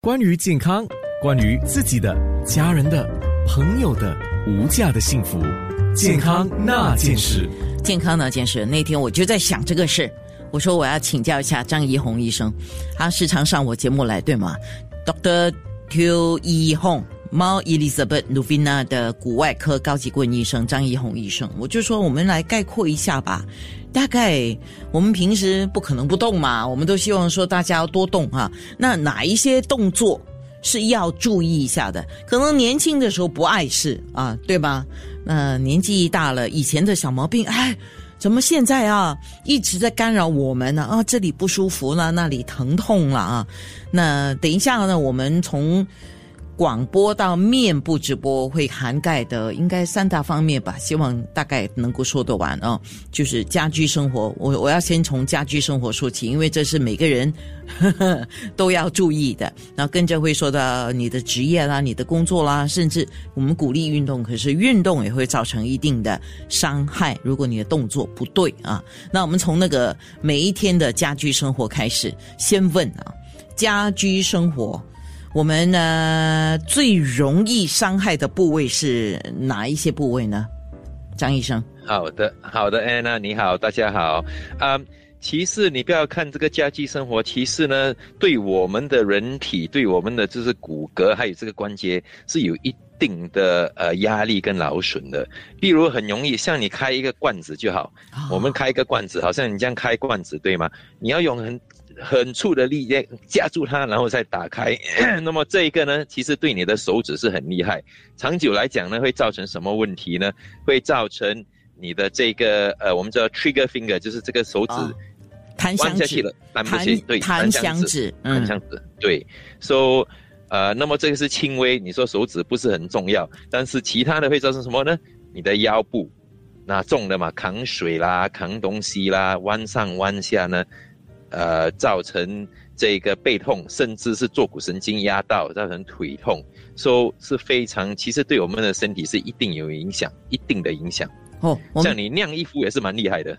关于健康，关于自己的、家人的、朋友的无价的幸福，健康那件事。健康那件事，那天我就在想这个事，我说我要请教一下张怡红医生，他时常上我节目来，对吗？Doctor Q 怡红。猫 Elizabeth Novina 的骨外科高级顾问医生张怡红医生，我就说我们来概括一下吧。大概我们平时不可能不动嘛，我们都希望说大家要多动哈。那哪一些动作是要注意一下的？可能年轻的时候不碍事啊，对吧？那年纪一大了，以前的小毛病，哎，怎么现在啊一直在干扰我们呢？啊，这里不舒服了，那里疼痛了啊。那等一下呢，我们从。广播到面部直播会涵盖的应该三大方面吧，希望大概能够说得完哦。就是家居生活，我我要先从家居生活说起，因为这是每个人呵 呵都要注意的。然后跟着会说到你的职业啦、你的工作啦，甚至我们鼓励运动，可是运动也会造成一定的伤害。如果你的动作不对啊，那我们从那个每一天的家居生活开始，先问啊，家居生活。我们呢最容易伤害的部位是哪一些部位呢？张医生，好的，好的，安娜你好，大家好。啊，其实你不要看这个家居生活，其实呢，对我们的人体，对我们的就是骨骼还有这个关节是有一定的呃压力跟劳损的。例如很容易，像你开一个罐子就好，我们开一个罐子，好像你这样开罐子对吗？你要用很。很粗的力量夹住它，然后再打开。那么这一个呢，其实对你的手指是很厉害。长久来讲呢，会造成什么问题呢？会造成你的这个呃，我们叫 trigger finger，就是这个手指弹响指了，弹不起。对，弹响指，弹响指。对，so 呃，那么这个是轻微，你说手指不是很重要，但是其他的会造成什么呢？你的腰部，那重的嘛，扛水啦，扛东西啦，弯上弯下呢。呃，造成这个背痛，甚至是坐骨神经压到，造成腿痛，说是非常，其实对我们的身体是一定有影响，一定的影响。哦，像你晾衣服也是蛮厉害的，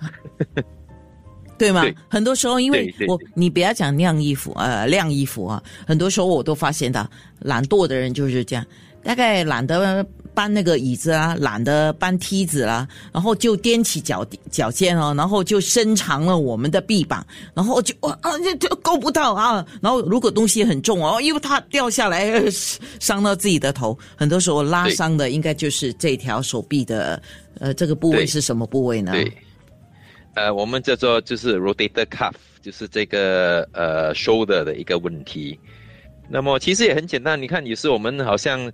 对吗？很多时候，因为我你不要讲晾衣服，呃，晾衣服啊，很多时候我都发现到懒惰的人就是这样，大概懒得。搬那个椅子啊，懒得搬梯子啦，然后就踮起脚脚尖哦，然后就伸长了我们的臂膀，然后就啊就就够不到啊，然后如果东西很重哦，因为它掉下来伤到自己的头，很多时候拉伤的应该就是这条手臂的呃这个部位是什么部位呢？对，呃，我们叫做就是 rotator cuff，就是这个呃 shoulder 的一个问题。那么其实也很简单，你看有时我们好像。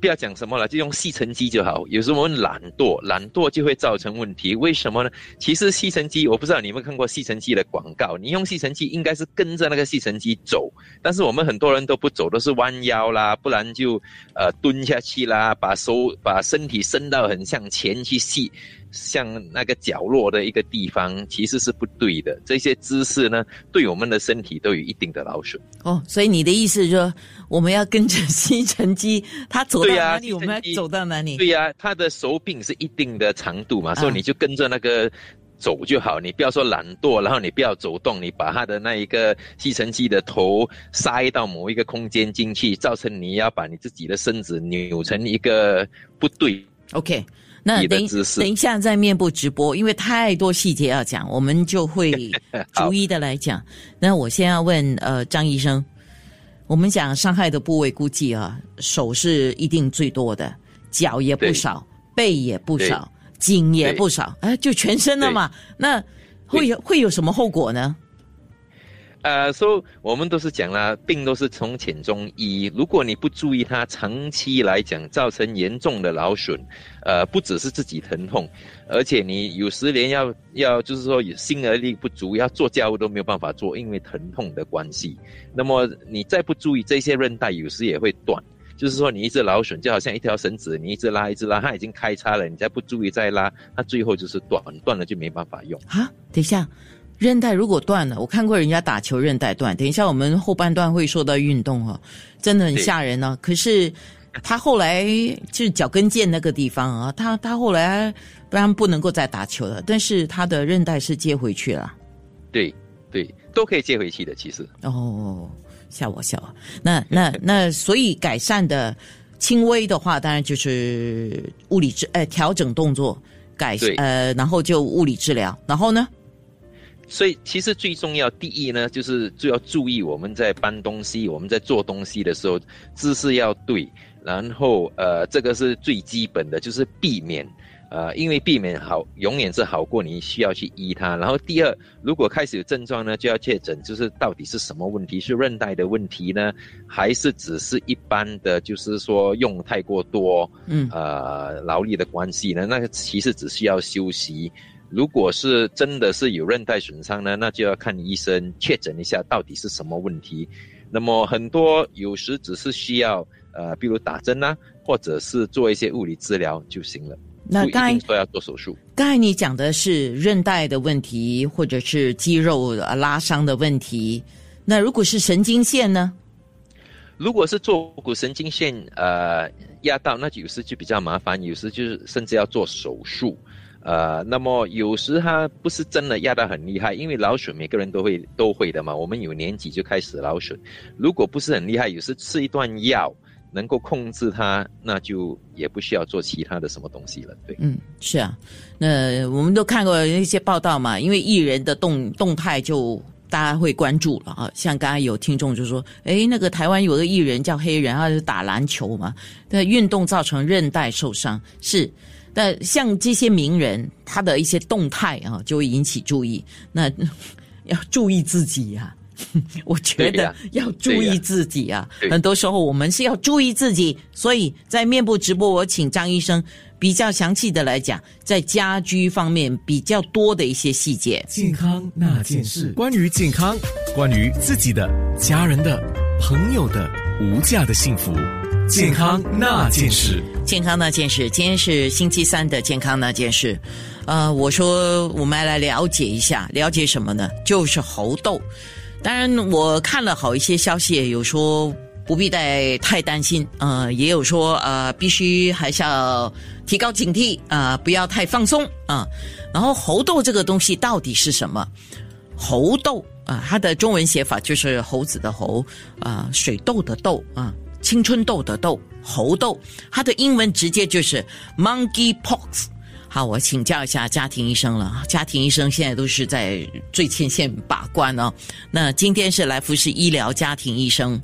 不要讲什么了，就用吸尘机就好。有时候我们懒惰，懒惰就会造成问题。为什么呢？其实吸尘机，我不知道你们看过吸尘机的广告。你用吸尘机应该是跟着那个吸尘机走，但是我们很多人都不走，都是弯腰啦，不然就呃蹲下去啦，把手把身体伸到很向前去吸。像那个角落的一个地方，其实是不对的。这些姿势呢，对我们的身体都有一定的劳损。哦，所以你的意思是说，我们要跟着吸尘机，它走到哪里，我们要走到哪里？对呀，它的手柄是一定的长度嘛，所以你就跟着那个走就好。你不要说懒惰，然后你不要走动，你把它的那一个吸尘机的头塞到某一个空间进去，造成你要把你自己的身子扭成一个不对。OK。那等等一下，在面部直播，因为太多细节要讲，我们就会 逐一的来讲。那我先要问呃张医生，我们讲伤害的部位，估计啊手是一定最多的，脚也不少，背也不少，颈也不少，哎，就全身了嘛。那会有会有什么后果呢？呃，说我们都是讲了，病都是从浅中医。如果你不注意它，长期来讲造成严重的劳损，呃，不只是自己疼痛，而且你有时连要要就是说心而力不足，要做家务都没有办法做，因为疼痛的关系。那么你再不注意，这些韧带有时也会断。就是说你一直劳损，就好像一条绳子，你一直拉一直拉，它已经开叉了，你再不注意再拉，它最后就是断，断了就没办法用。啊，等一下。韧带如果断了，我看过人家打球韧带断。等一下我们后半段会说到运动哈，真的很吓人呢。可是他后来就是脚跟腱那个地方啊，他他后来不然不能够再打球了，但是他的韧带是接回去了。对对，都可以接回去的，其实。哦，吓我笑啊！那那那，所以改善的轻微的话，当然就是物理治呃调整动作改对呃，然后就物理治疗，然后呢？所以其实最重要，第一呢，就是就要注意我们在搬东西、我们在做东西的时候姿势要对，然后呃，这个是最基本的，就是避免呃，因为避免好永远是好过你需要去医它。然后第二，如果开始有症状呢，就要确诊，就是到底是什么问题，是韧带的问题呢，还是只是一般的，就是说用太过多嗯呃劳力的关系呢？那个其实只需要休息。如果是真的是有韧带损伤呢，那就要看医生确诊一下到底是什么问题。那么很多有时只是需要呃，比如打针啊，或者是做一些物理治疗就行了。那刚才定说要做手术。刚才你讲的是韧带的问题，或者是肌肉呃拉伤的问题。那如果是神经线呢？如果是坐骨神经线呃压到，那有时就比较麻烦，有时就是甚至要做手术。呃，那么有时它不是真的压到很厉害，因为劳损每个人都会都会的嘛。我们有年纪就开始劳损，如果不是很厉害，有时吃一段药能够控制它，那就也不需要做其他的什么东西了。对，嗯，是啊，那我们都看过一些报道嘛，因为艺人的动动态就大家会关注了啊。像刚才有听众就说，诶，那个台湾有个艺人叫黑人，他是打篮球嘛，那运动造成韧带受伤是。那像这些名人，他的一些动态啊，就会引起注意。那要注意自己呀、我觉得要注意自己啊。很多时候我们是要注意自己，所以在面部直播，我请张医生比较详细的来讲，在家居方面比较多的一些细节。健康那件事，关于健康，关于自己的、家人的、朋友的无价的幸福，健康那件事。健康那件事，今天是星期三的健康那件事。呃，我说我们来了解一下，了解什么呢？就是猴痘。当然，我看了好一些消息，有说不必太太担心，呃，也有说呃必须还是要提高警惕啊、不要太放松啊、然后猴痘这个东西到底是什么？猴痘啊，它的中文写法就是猴子的猴啊，水痘的痘啊，青春痘的痘，猴痘。它的英文直接就是 monkey pox。好，我请教一下家庭医生了。家庭医生现在都是在最前线把关哦。那今天是来福士医疗家庭医生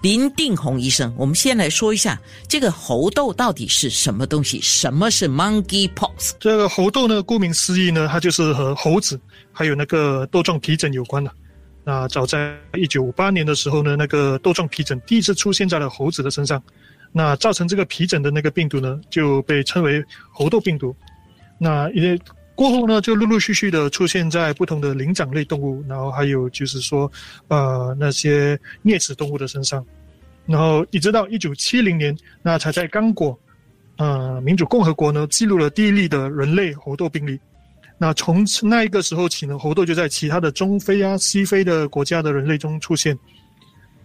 林定宏医生，我们先来说一下这个猴痘到底是什么东西？什么是 monkey pox？这个猴痘呢，顾名思义呢，它就是和猴子还有那个豆状皮疹有关的。那早在一九五八年的时候呢，那个豆状皮疹第一次出现在了猴子的身上，那造成这个皮疹的那个病毒呢，就被称为猴痘病毒。那也过后呢，就陆陆续续的出现在不同的灵长类动物，然后还有就是说，呃，那些啮齿动物的身上，然后一直到一九七零年，那才在刚果呃，民主共和国呢记录了第一例的人类猴痘病例。那从那一个时候起呢，猴痘就在其他的中非啊、西非的国家的人类中出现，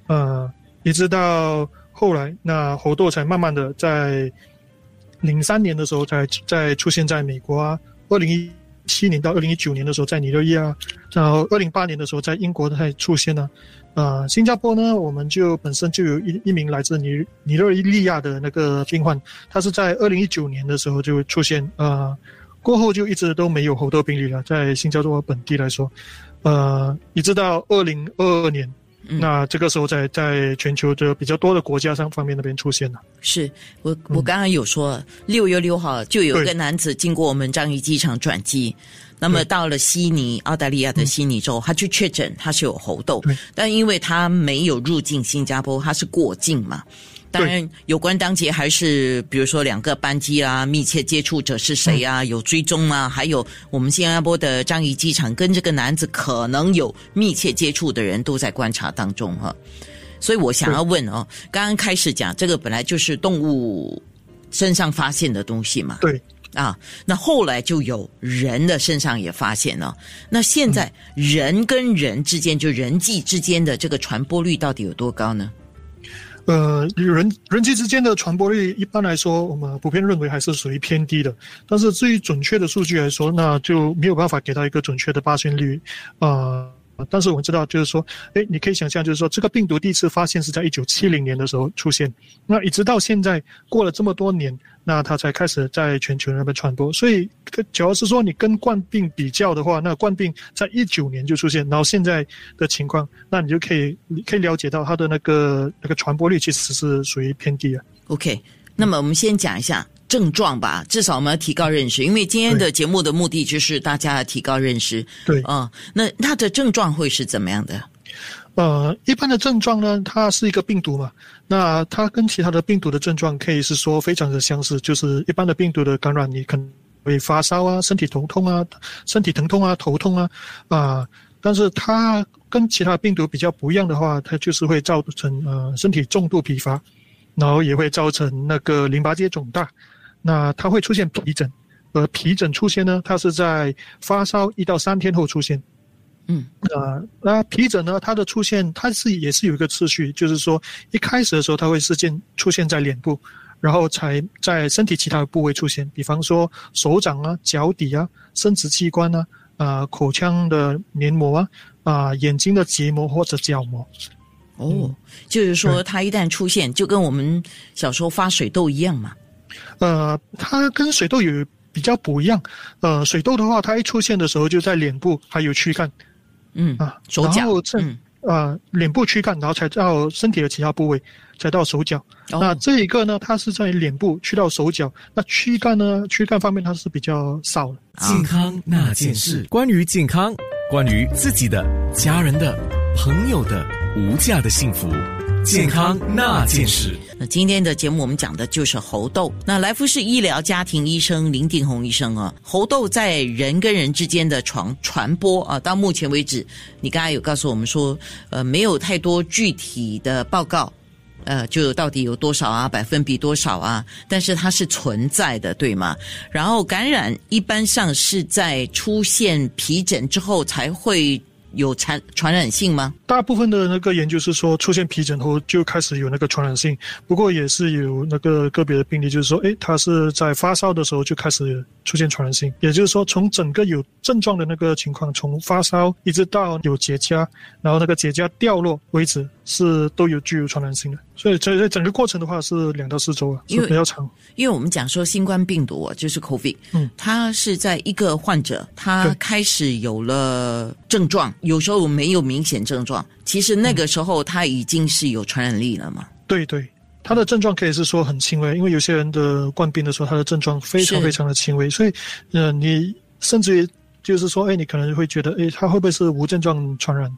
呃，一直到后来，那猴痘才慢慢的在零三年的时候才再出现在美国啊，二零一七年到二零一九年的时候在尼日利亚，然后二零八年的时候在英国才出现呢、呃，新加坡呢，我们就本身就有一一名来自尼尼日利亚的那个病患，他是在二零一九年的时候就出现，呃，过后就一直都没有猴痘病例了，在新加坡本地来说，呃，一直到二零二二年，嗯那这个时候在在全球的比较多的国家上方面那边出现了。是我我刚刚有说，六月六号就有一个男子经过我们樟宜机场转机，那么到了悉尼，澳大利亚的悉尼州，他去确诊他是有猴痘，但因为他没有入境新加坡，他是过境嘛。当然，有关当节还是比如说两个班机啊，密切接触者是谁啊，有追踪啊，还有我们新加坡的樟宜机场跟这个男子可能有密切接触的人都在观察当中哈、所以我想要问哦，刚刚开始讲这个本来就是动物身上发现的东西嘛，对，啊，那后来就有人的身上也发现了。那现在人跟人之间，就人际之间的这个传播率到底有多高呢？呃，人人机之间的传播率一般来说，我们普遍认为还是属于偏低的。但是至于准确的数据来说，那就没有办法给到一个准确的发现率。呃，但是我们知道，就是说，哎，你可以想象，就是说，这个病毒第一次发现是在一九七零年的时候出现，那一直到现在过了这么多年，那它才开始在全球那边传播。所以，主要是说你跟冠病比较的话，那冠病在一九年就出现，然后现在的情况，那你就可以你可以了解到它的那个那个传播率其实是属于偏低的。OK，那么我们先讲一下症状吧，至少我们要提高认识，因为今天的节目的目的就是大家要提高认识。对，啊、那它的症状会是怎么样的？呃，一般的症状呢，它是一个病毒嘛，那它跟其他的病毒的症状可以是说非常的相似，就是一般的病毒的感染，你可能会发烧啊、身体头痛啊、身体疼痛啊、头痛啊，啊、但是它跟其他病毒比较不一样的话，它就是会造成呃身体重度疲乏，然后也会造成那个淋巴结肿大，那它会出现皮疹，而皮疹出现呢，它是在发烧一到三天后出现。嗯，呃，那皮疹呢，它的出现它是也是有一个次序，就是说一开始的时候它会事件出现在脸部，然后才在身体其他的部位出现，比方说手掌啊、脚底啊、生殖器官啊、啊、口腔的黏膜啊、啊、眼睛的结膜或者角膜。哦，就是说它一旦出现，就跟我们小时候发水痘一样嘛。呃，它跟水痘有比较不一样。呃，水痘的话，它一出现的时候就在脸部还有躯干嗯，啊，手脚然后这嗯，啊，脸部躯干，然后才到身体的其他部位，才到手脚。那哦，这一个呢，它是在脸部去到手脚，那躯干呢，躯干方面它是比较少的。健康那件事，关于健康，关于自己的、家人的、朋友的无价的幸福，健康那件事。那今天的节目我们讲的就是猴痘。那来福士医疗家庭医生林定红医生啊，猴痘在人跟人之间的传传播啊，到目前为止，你刚才有告诉我们说，呃，没有太多具体的报告。呃，就到底有多少啊，百分比多少啊？但是它是存在的，对吗？然后感染一般上是在出现皮疹之后才会有传传染性吗？大部分的那个研究是说，出现皮疹后就开始有那个传染性，不过也是有那个个别的病例，就是说，诶，他是在发烧的时候就开始出现传染性，也就是说，从整个有症状的那个情况，从发烧一直到有结痂，然后那个结痂掉落为止，是都有具有传染性的。所以这这整个过程的话是两到四周啊，因为是比较长。因为我们讲说新冠病毒啊，就是 COVID，嗯，它是在一个患者他开始有了症状，有时候没有明显症状，其实那个时候他已经是有传染力了嘛。对对，他的症状可以是说很轻微，因为有些人的冠病的时候，他的症状非常非常的轻微，所以，呃，你甚至于就是说，哎，你可能会觉得，哎，他会不会是无症状传染？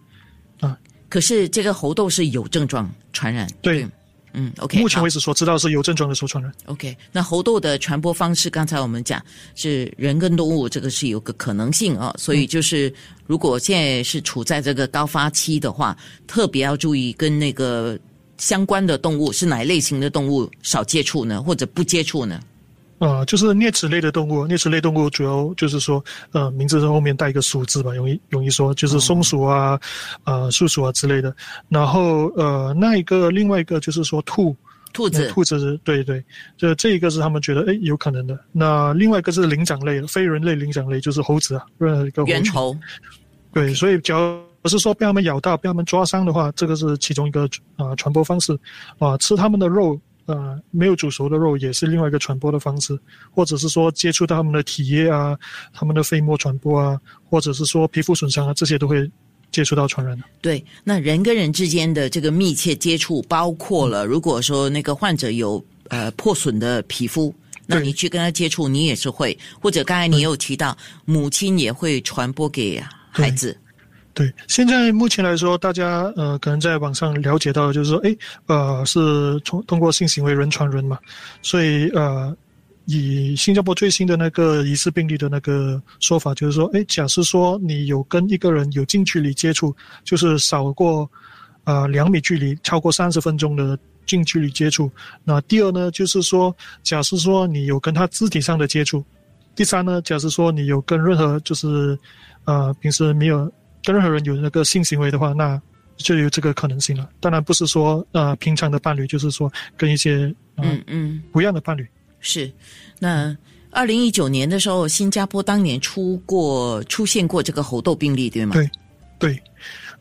可是这个猴痘是有症状传染，对嗯，OK，目前为止所知道是有症状的时候传染。OK，那猴痘的传播方式，刚才我们讲是人跟动物，这个是有个可能性啊、所以就是如果现在是处在这个高发期的话，特别要注意跟那个相关的动物是哪一类型的动物少接触呢，或者不接触呢？啊、就是啮齿类的动物，啮齿类动物主要就是说，呃，名字后面带一个鼠字吧，容易容易说，就是松鼠啊，呃，树鼠啊之类的。然后呃，那一个另外一个就是说兔，兔子兔子是对对，这这一个是他们觉得哎有可能的。那另外一个是灵长类，非人类灵长类就是猴子啊，任何一个。猿猴，对，所以只要不是说被他们咬到、被他们抓伤的话，这个是其中一个啊、呃传播方式啊、吃他们的肉。呃，没有煮熟的肉也是另外一个传播的方式，或者是说接触到他们的体液啊、他们的飞沫传播啊，或者是说皮肤损伤啊，这些都会接触到传染的。对，那人跟人之间的这个密切接触，包括嗯了如果说那个患者有呃破损的皮肤。那你去跟他接触，你也是会，或者刚才你有提到，母亲也会传播给孩子。对，现在目前来说，大家呃可能在网上了解到，就是说，哎，呃，是从通过性行为人传人嘛，所以呃，以新加坡最新的那个疑似病例的那个说法，就是说，哎，假设说你有跟一个人有近距离接触，就是少过呃两米距离，超过三十分钟的近距离接触。那第二呢，就是说，假设说你有跟他肢体上的接触。第三呢，假设说你有跟任何就是呃平时没有跟任何人有那个性行为的话，那就有这个可能性了。当然不是说呃平常的伴侣，就是说跟一些呃、嗯嗯，不一样的伴侣。是。那二零一九年的时候，新加坡当年出过出现过这个猴痘病例，对吗？对对，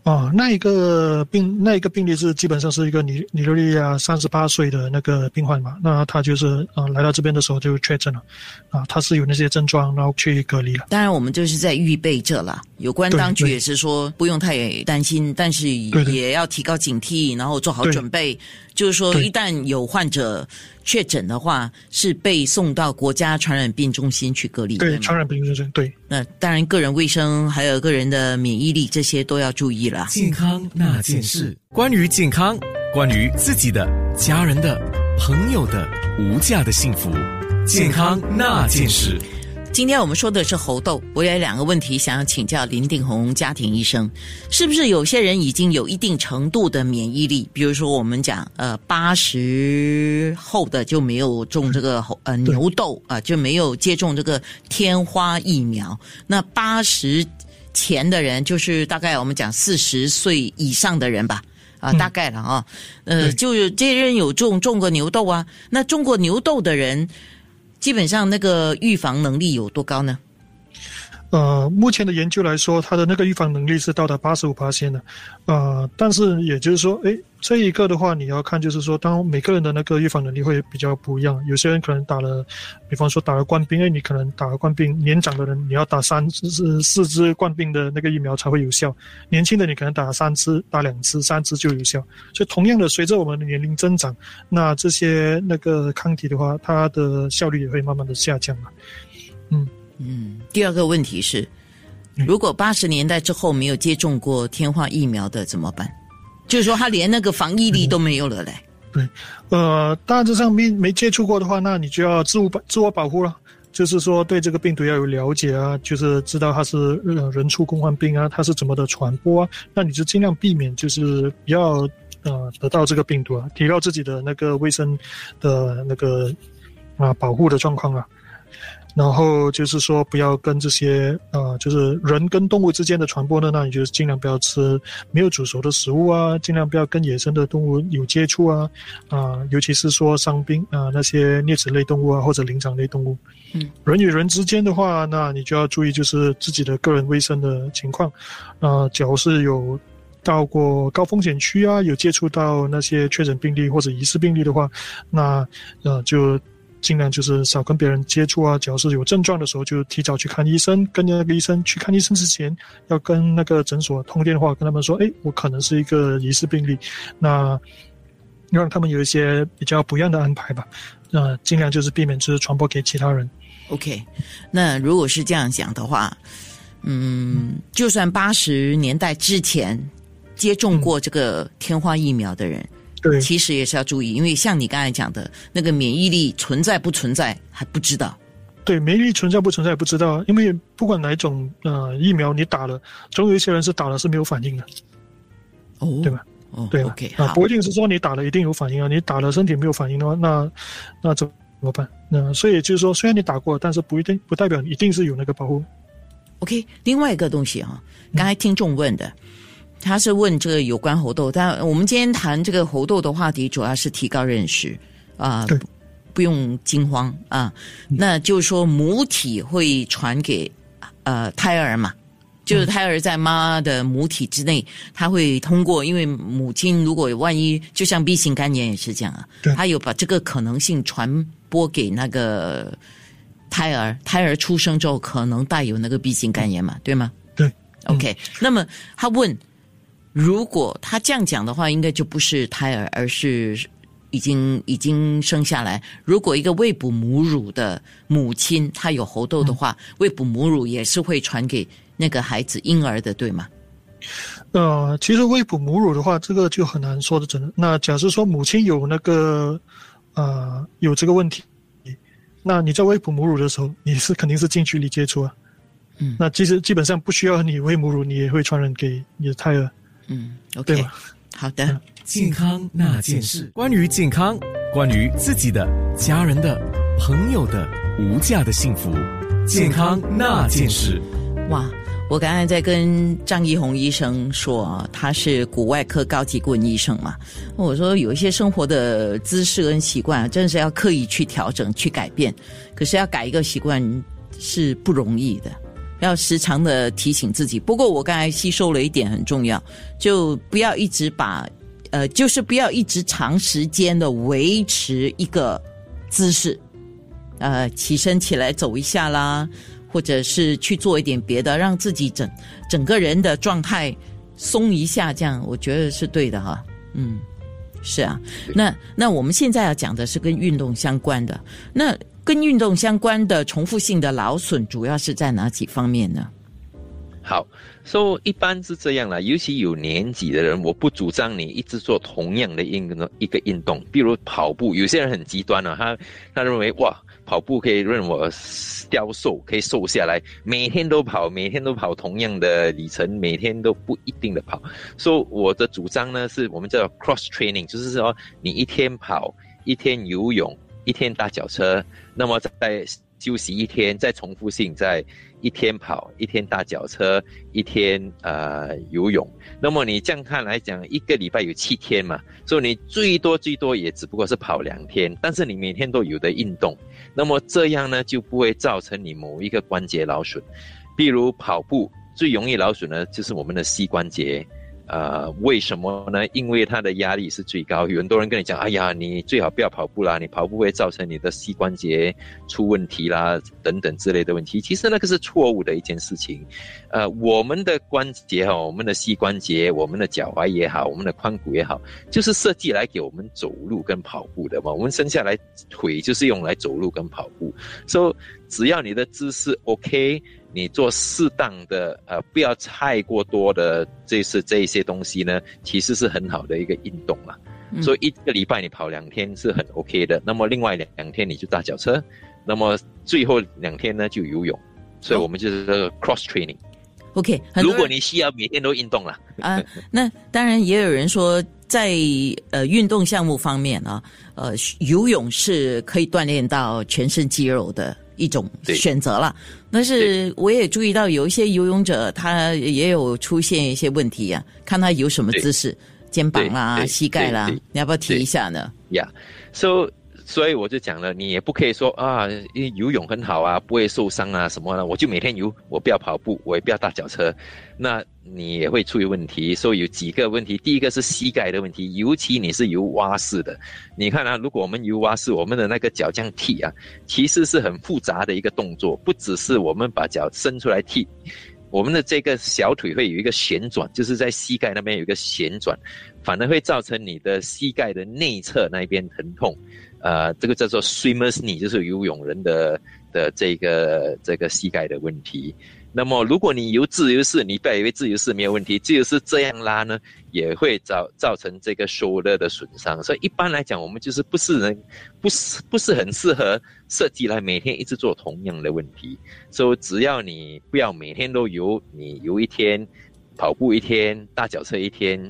啊，那一个病，那一个病例是基本上是一个尼尼日利亚三十八岁的那个病患嘛，那他就是啊来到这边的时候就确诊了，啊，他是有那些症状，然后去隔离了。当然，我们就是在预备着了。有关当局也是说不用太担心，但是也要提高警惕，然后做好准备。就是说，一旦有患者确诊的话，是被送到国家传染病中心去隔离。对，传染病中心对。那当然，个人卫生还有个人的免疫力这些都要注意了。健康那件事，关于健康，关于自己的、家人的、朋友的无价的幸福，健康那件事。今天我们说的是猴痘，我有两个问题想要请教林定红家庭医生，是不是有些人已经有一定程度的免疫力？比如说我们讲，呃，八十后的就没有种这个猴呃牛痘啊、就没有接种这个天花疫苗。那八十前的人，就是大概我们讲四十岁以上的人吧。啊，大概了啊，呃，就是这些人有中中过牛痘啊，那种过牛痘的人，基本上那个预防能力有多高呢？呃，目前的研究来说，它的那个预防能力是到达八十五的，呃，但是也就是说，诶，这一个的话，你要看就是说，当每个人的那个预防能力会比较不一样，有些人可能打了，比方说打了冠病，诶，你可能打了冠病，年长的人你要打三支、四支冠病的那个疫苗才会有效，年轻的你可能打三支、打两支、三支就有效。所以同样的，随着我们的年龄增长，那这些那个抗体的话，它的效率也会慢慢的下降嘛。嗯，嗯第二个问题是，如果八十年代之后没有接种过天花疫苗的怎么办？就是说他连那个防疫力都没有了嘞。对呃，大致上没没接触过的话，那你就要自我保自我保护了。就是说，对这个病毒要有了解啊，就是知道它是呃人畜共患病啊，它是怎么的传播啊，那你就尽量避免，就是不要呃得到这个病毒啊，提高自己的那个卫生的那个啊保护的状况啊。然后就是说，不要跟这些呃，就是人跟动物之间的传播呢，那你就尽量不要吃没有煮熟的食物啊，尽量不要跟野生的动物有接触啊，啊、尤其是说伤兵啊、那些啮齿类动物啊或者灵长类动物。嗯，人与人之间的话，那你就要注意就是自己的个人卫生的情况，啊、假如是有到过高风险区啊，有接触到那些确诊病例或者疑似病例的话，那呃就尽量就是少跟别人接触啊。只要是有症状的时候，就提早去看医生。跟着那个医生去看医生之前，要跟那个诊所通电话，跟他们说，哎，我可能是一个疑似病例，那让他们有一些比较不一样的安排吧。那尽量就是避免就是传播给其他人。OK，那如果是这样讲的话，嗯，就算八十年代之前接种过这个天花疫苗的人，对其实也是要注意，因为像你刚才讲的那个免疫力存在不存在还不知道。对，免疫力存在不存在不知道，因为不管哪一种呃疫苗你打了，总有一些人是打了是没有反应的，哦，对吧？哦，对 OK，啊，不一定是说你打了一定有反应啊，你打了身体没有反应的话，那那怎么办？那所以就是说，虽然你打过，但是不一定不代表一定是有那个保护。OK，另外一个东西哈、刚才听众问的，他是问这个有关猴痘，但我们今天谈这个猴痘的话题，主要是提高认识啊、对。不不用惊慌啊。那就是说母体会传给呃胎儿嘛，就是胎儿在妈的母体之内，他会通过，因为母亲如果万一就像 B 型肝炎也是这样啊对，它有把这个可能性传播给那个胎儿，胎儿出生之后可能带有那个 B 型肝炎嘛，对吗？对，OK、那么他问，如果他这样讲的话，应该就不是胎儿，而是已经已经生下来。如果一个未哺母乳的母亲她有猴痘的话，未哺母乳也是会传给那个孩子婴儿的，对吗？呃，其实喂哺母乳的话，这个就很难说的准。那假设说母亲有那个呃有这个问题，那你在喂哺母乳的时候，你是肯定是近距离接触啊。嗯那其实基本上不需要你喂母乳，你也会传染给你的胎儿，嗯，OK，对吧？好的。健康那件事，关于健康，关于自己的、家人的、朋友的无价的幸福，健康那件事。哇，我刚才在跟张一红医生说，他是骨外科高级顾问医生嘛。我说有一些生活的姿势跟习惯，真的是要刻意去调整、去改变。可是要改一个习惯是不容易的，要时常的提醒自己。不过我刚才吸收了一点很重要，就不要一直把，呃，就是不要一直长时间的维持一个姿势，呃，起身起来走一下啦，或者是去做一点别的，让自己整整个人的状态松一下，这样我觉得是对的哈。嗯，是啊。那那我们现在要讲的是跟运动相关的那。跟运动相关的重复性的劳损，主要是在哪几方面呢？好，说一般是这样啦，尤其有年纪的人，我不主张你一直做同样的运动一个运动，比如跑步。有些人很极端了，他他认为哇，跑步可以让我消瘦，可以瘦下来，每天都跑，每天都跑同样的里程，每天都不一定的跑。所以我的主张呢，是我们叫 cross training，就是说你一天跑，一天游泳。一天搭脚车，那么再休息一天，再重复性，在一天跑，一天搭脚车，一天呃游泳。那么你这样看来讲，一个礼拜有七天嘛，所以你最多最多也只不过是跑两天，但是你每天都有的运动，那么这样呢就不会造成你某一个关节劳损。比如跑步最容易劳损呢，就是我们的膝关节。呃，为什么呢？因为它的压力是最高。有很多人跟你讲，哎呀，你最好不要跑步啦，你跑步会造成你的膝关节出问题啦，等等之类的问题。其实那个是错误的一件事情。呃，我们的关节哈，我们的膝关节，我们的脚踝也好，我们的髋骨也好，就是设计来给我们走路跟跑步的嘛。我们生下来腿就是用来走路跟跑步，所以只要你的姿势 OK。你做适当的，呃，不要太过多的，这是这一些东西呢，其实是很好的一个运动嘛。所以一个礼拜你跑两天是很 OK 的。那么另外两两天你就搭脚车，那么最后两天呢就游泳。所以我们就是这个 cross training。OK，如果你需要每天都运动了啊，那当然也有人说，在呃运动项目方面啊，呃游泳是可以锻炼到全身肌肉的。一种选择了，但是我也注意到有一些游泳者，他也有出现一些问题呀。看他有什么姿势，肩膀啦、膝盖啦，你要不要提一下呢？呀，so 所以我就讲了，你也不可以说啊，游泳很好啊，不会受伤啊什么的，我就每天游，我不要跑步，我也不要搭脚车，那你也会出现问题。所以有几个问题，第一个是膝盖的问题，尤其你是游蛙式的，你看啊，如果我们游蛙式，我们的那个脚这样踢啊，其实是很复杂的一个动作，不只是我们把脚伸出来踢，我们的这个小腿会有一个旋转，就是在膝盖那边有一个旋转，反而会造成你的膝盖的内侧那一边疼痛。呃，这个叫做 swimmers knee，就是游泳人的的这个这个膝盖的问题。那么，如果你游自由式，你不要以为自由式没有问题，自由式这样拉呢，也会造造成这个收勒的损伤。所以一般来讲，我们就是不是人，不是不是很适合设计来每天一直做同样的问题。所以只要你不要每天都游，你游一天，跑步一天，大脚车一天，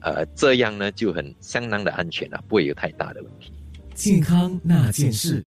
呃，这样呢就很相当的安全了，不会有太大的问题。健康那件事。